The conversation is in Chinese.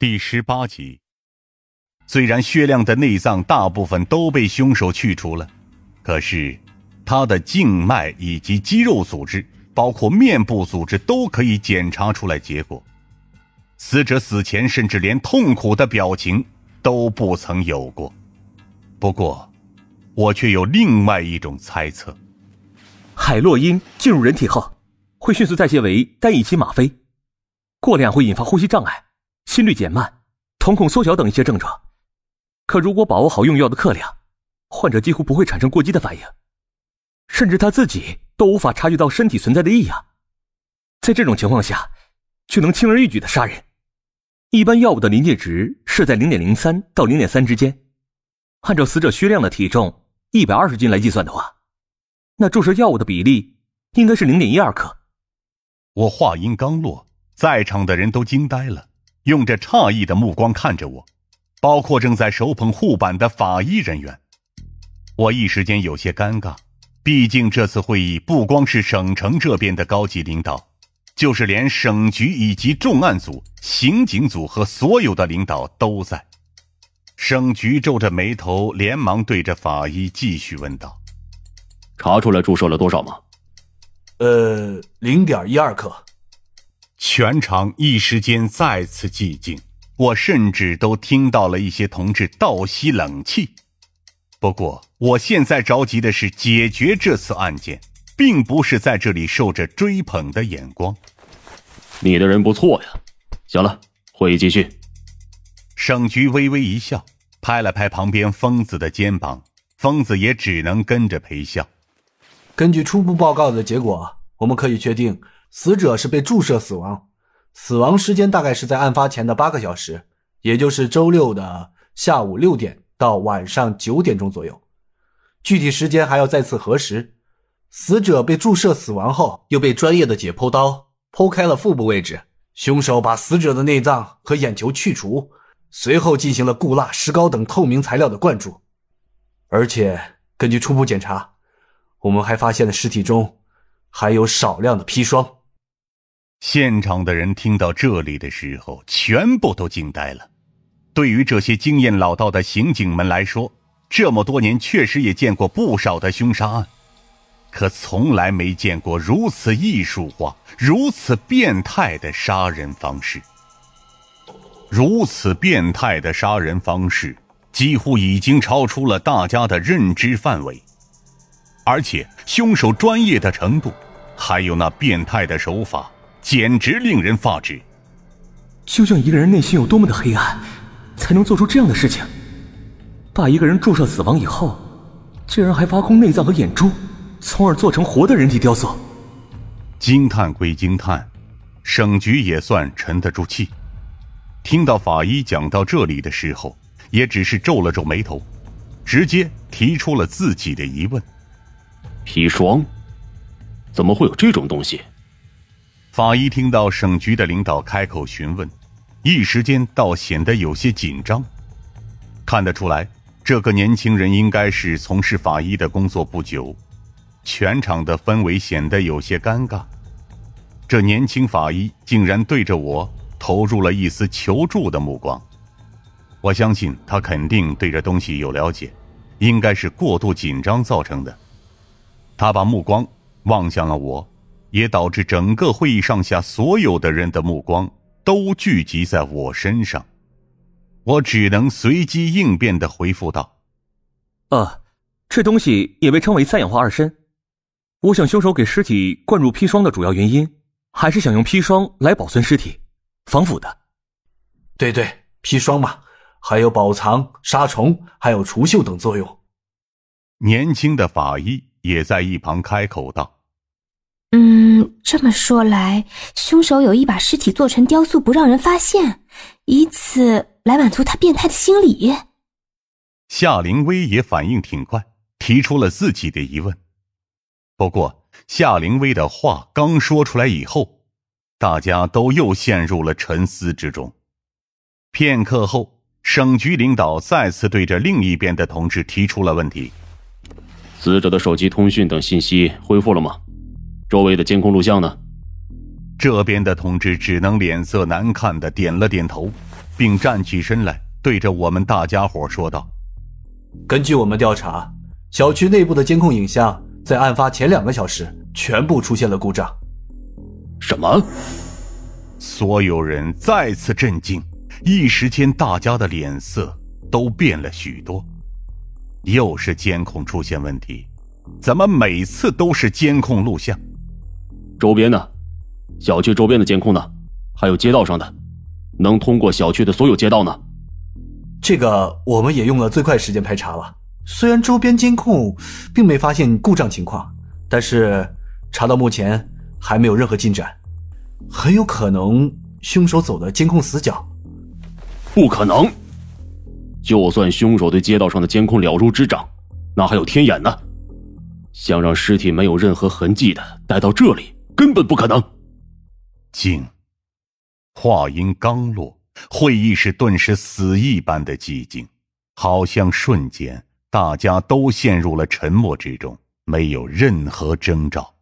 第十八集。虽然薛亮的内脏大部分都被凶手去除了，可是他的静脉以及肌肉组织，包括面部组织，都可以检查出来结果。死者死前甚至连痛苦的表情都不曾有过。不过，我却有另外一种猜测：海洛因进入人体后，会迅速代谢为单乙基吗啡，过量会引发呼吸障碍。心率减慢、瞳孔缩小等一些症状，可如果把握好用药的克量，患者几乎不会产生过激的反应，甚至他自己都无法察觉到身体存在的异样。在这种情况下，却能轻而易举的杀人。一般药物的临界值是在零点零三到零点三之间。按照死者薛亮的体重一百二十斤来计算的话，那注射药物的比例应该是零点一二克。我话音刚落，在场的人都惊呆了。用着诧异的目光看着我，包括正在手捧护板的法医人员。我一时间有些尴尬，毕竟这次会议不光是省城这边的高级领导，就是连省局以及重案组、刑警组和所有的领导都在。省局皱着眉头，连忙对着法医继续问道：“查出来注射了多少吗？”“呃，零点一二克。”全场一时间再次寂静，我甚至都听到了一些同志倒吸冷气。不过，我现在着急的是解决这次案件，并不是在这里受着追捧的眼光。你的人不错呀。行了，会议继续。省局微微一笑，拍了拍旁边疯子的肩膀，疯子也只能跟着陪笑。根据初步报告的结果，我们可以确定。死者是被注射死亡，死亡时间大概是在案发前的八个小时，也就是周六的下午六点到晚上九点钟左右。具体时间还要再次核实。死者被注射死亡后，又被专业的解剖刀剖开了腹部位置。凶手把死者的内脏和眼球去除，随后进行了固蜡、石膏等透明材料的灌注。而且根据初步检查，我们还发现了尸体中还有少量的砒霜。现场的人听到这里的时候，全部都惊呆了。对于这些经验老道的刑警们来说，这么多年确实也见过不少的凶杀案，可从来没见过如此艺术化、如此变态的杀人方式。如此变态的杀人方式，几乎已经超出了大家的认知范围。而且，凶手专业的程度，还有那变态的手法。简直令人发指！究竟一个人内心有多么的黑暗，才能做出这样的事情？把一个人注射死亡以后，竟然还挖空内脏和眼珠，从而做成活的人体雕塑。惊叹归惊叹，省局也算沉得住气。听到法医讲到这里的时候，也只是皱了皱眉头，直接提出了自己的疑问：砒霜？怎么会有这种东西？法医听到省局的领导开口询问，一时间倒显得有些紧张。看得出来，这个年轻人应该是从事法医的工作不久，全场的氛围显得有些尴尬。这年轻法医竟然对着我投入了一丝求助的目光，我相信他肯定对这东西有了解，应该是过度紧张造成的。他把目光望向了我。也导致整个会议上下所有的人的目光都聚集在我身上，我只能随机应变的回复道：“呃，这东西也被称为三氧化二砷。我想凶手给尸体灌入砒霜的主要原因，还是想用砒霜来保存尸体，防腐的。对对，砒霜嘛，还有保藏、杀虫，还有除锈等作用。”年轻的法医也在一旁开口道。嗯，这么说来，凶手有意把尸体做成雕塑，不让人发现，以此来满足他变态的心理。夏灵薇也反应挺快，提出了自己的疑问。不过，夏灵薇的话刚说出来以后，大家都又陷入了沉思之中。片刻后，省局领导再次对着另一边的同志提出了问题：死者的手机通讯等信息恢复了吗？周围的监控录像呢？这边的同志只能脸色难看的点了点头，并站起身来，对着我们大家伙说道：“根据我们调查，小区内部的监控影像在案发前两个小时全部出现了故障。”什么？所有人再次震惊，一时间大家的脸色都变了许多。又是监控出现问题，怎么每次都是监控录像？周边呢？小区周边的监控呢？还有街道上的，能通过小区的所有街道呢？这个我们也用了最快时间排查了。虽然周边监控并没发现故障情况，但是查到目前还没有任何进展，很有可能凶手走的监控死角。不可能！就算凶手对街道上的监控了如指掌，那还有天眼呢？想让尸体没有任何痕迹的带到这里，根本不可能。静。话音刚落，会议室顿时死一般的寂静，好像瞬间大家都陷入了沉默之中，没有任何征兆。